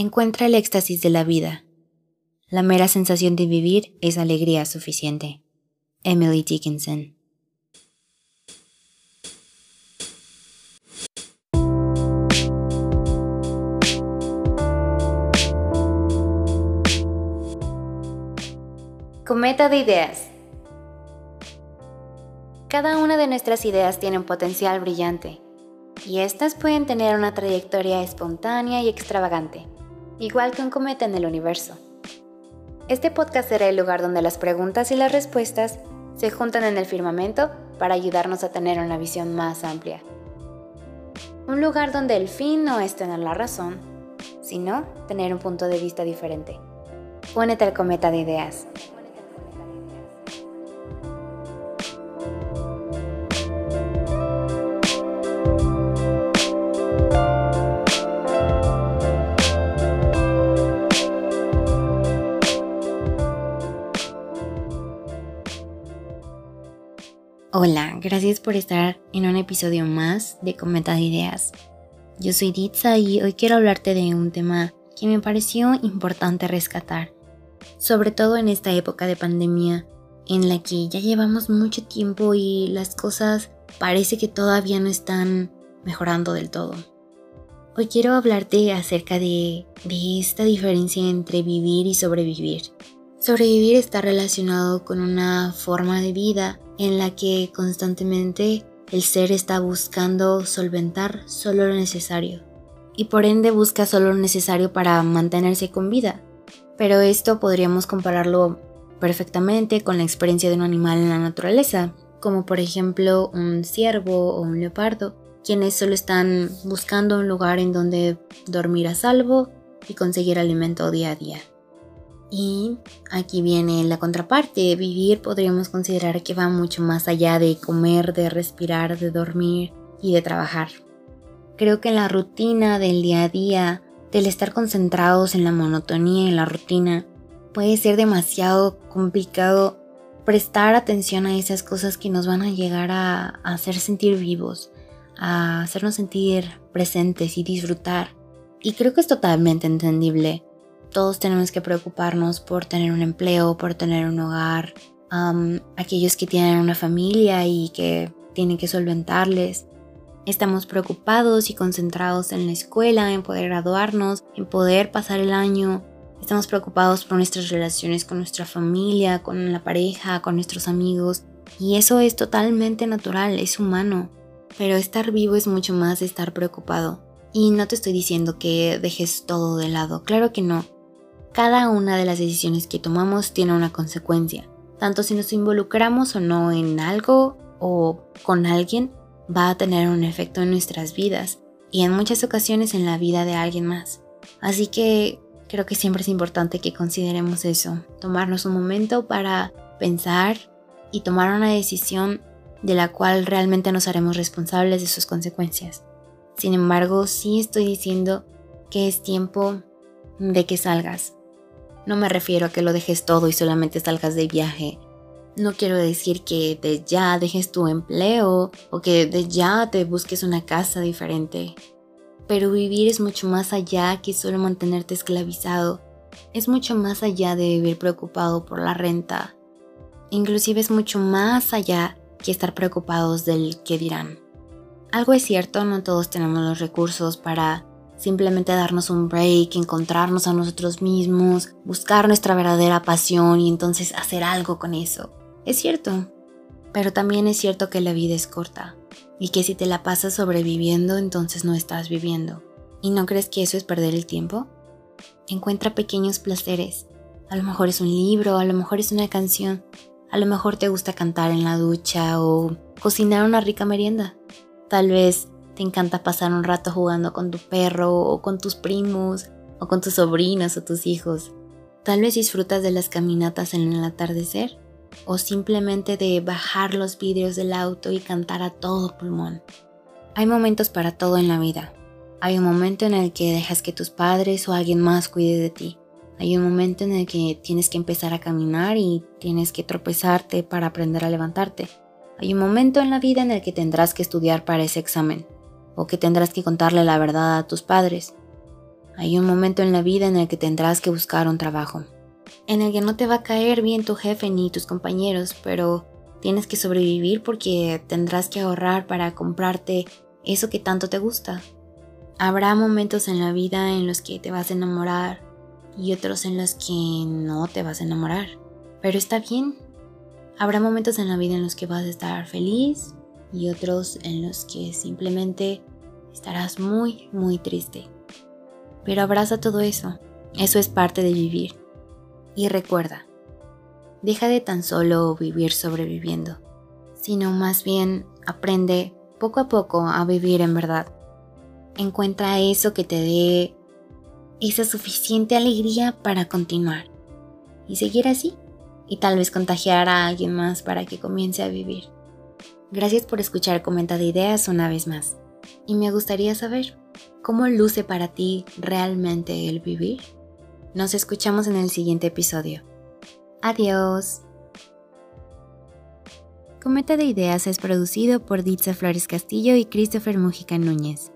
Encuentra el éxtasis de la vida. La mera sensación de vivir es alegría suficiente. Emily Dickinson. Cometa de ideas. Cada una de nuestras ideas tiene un potencial brillante, y estas pueden tener una trayectoria espontánea y extravagante, igual que un cometa en el universo. Este podcast será el lugar donde las preguntas y las respuestas se juntan en el firmamento para ayudarnos a tener una visión más amplia. Un lugar donde el fin no es tener la razón, sino tener un punto de vista diferente. Únete al cometa de ideas. Hola, gracias por estar en un episodio más de Cometa de Ideas. Yo soy Ditsa y hoy quiero hablarte de un tema que me pareció importante rescatar, sobre todo en esta época de pandemia en la que ya llevamos mucho tiempo y las cosas parece que todavía no están mejorando del todo. Hoy quiero hablarte acerca de, de esta diferencia entre vivir y sobrevivir. Sobrevivir está relacionado con una forma de vida en la que constantemente el ser está buscando solventar solo lo necesario y por ende busca solo lo necesario para mantenerse con vida. Pero esto podríamos compararlo perfectamente con la experiencia de un animal en la naturaleza, como por ejemplo un ciervo o un leopardo, quienes solo están buscando un lugar en donde dormir a salvo y conseguir alimento día a día. Y aquí viene la contraparte. Vivir podríamos considerar que va mucho más allá de comer, de respirar, de dormir y de trabajar. Creo que la rutina del día a día, del estar concentrados en la monotonía, en la rutina, puede ser demasiado complicado prestar atención a esas cosas que nos van a llegar a, hacer sentir vivos, a hacernos sentir presentes y disfrutar. Y creo que es totalmente entendible todos tenemos que preocuparnos por tener un empleo, por tener un hogar, aquellos que tienen una familia y que tienen que solventarles. Estamos preocupados y concentrados en la escuela, en poder graduarnos, en poder pasar el año. Estamos preocupados por nuestras relaciones con nuestra familia, con la pareja, con nuestros amigos. Y eso es totalmente natural, es humano. Pero estar vivo es mucho más estar preocupado. Y no te estoy diciendo que dejes todo de lado, claro que no. Cada una de las decisiones que tomamos tiene una consecuencia. Tanto si nos involucramos o no en algo o con alguien, va a tener un efecto en nuestras vidas y en muchas ocasiones en la vida de alguien más. Así que creo que siempre es importante que consideremos eso, tomarnos un momento para pensar y tomar una decisión de la cual realmente nos haremos responsables de sus consecuencias. Sin embargo, sí estoy diciendo que es tiempo de que salgas, no me refiero a que lo dejes todo y solamente salgas de viaje. No quiero decir que de ya dejes tu empleo o que de ya te busques una casa diferente. Pero vivir es mucho más allá que solo mantenerte esclavizado. Es mucho más allá de vivir preocupado por la renta. Inclusive es mucho más allá que estar preocupados del qué dirán. Algo es cierto, no todos tenemos los recursos para simplemente darnos un break, encontrarnos a nosotros mismos, buscar nuestra verdadera pasión y entonces hacer algo con eso. Es cierto, pero también es cierto que la vida es corta y que si te la pasas sobreviviendo entonces no estás viviendo. ¿Y no crees que eso es perder el tiempo? Encuentra pequeños placeres. A lo mejor es un libro, a lo mejor es una canción, a lo mejor te gusta cantar en la ducha o cocinar una rica merienda. Tal vez te encanta pasar un rato jugando con tu perro o con tus primos o con tus sobrinos o tus hijos. Tal vez disfrutas de las caminatas en el atardecer o simplemente de bajar los vidrios del auto y cantar a todo pulmón. Hay momentos para todo en la vida. Hay un momento en el que dejas que tus padres o alguien más cuide de ti. Hay un momento en el que tienes que empezar a caminar y tienes que tropezarte para aprender a levantarte. Hay un momento en la vida en el que tendrás que estudiar para ese examen o que tendrás que contarle la verdad a tus padres. Hay un momento en la vida en el que tendrás que buscar un trabajo, en el que no te va a caer bien tu jefe ni tus compañeros, pero tienes que sobrevivir porque tendrás que ahorrar para comprarte eso que tanto te gusta. Habrá momentos en la vida en los que te vas a enamorar y otros en los que no te vas a enamorar. Pero está bien. Habrá momentos en la vida en los que vas a estar feliz y otros en los que simplemente estarás muy, muy triste. Pero abraza todo eso. Eso es parte de vivir. Y recuerda, deja de tan solo vivir sobreviviendo, sino más bien aprende poco a poco a vivir en verdad encuentra eso que te dé esa suficiente alegría para continuar y seguir así y tal vez contagiar a alguien más para que comience a vivir. Gracias por escuchar Comenta de Ideas una vez más y me gustaría saber cómo luce para ti realmente el vivir. Nos escuchamos en el siguiente episodio. Adiós. Cometa de Ideas es producido por Ditza Flores Castillo y Christopher Mujica Núñez.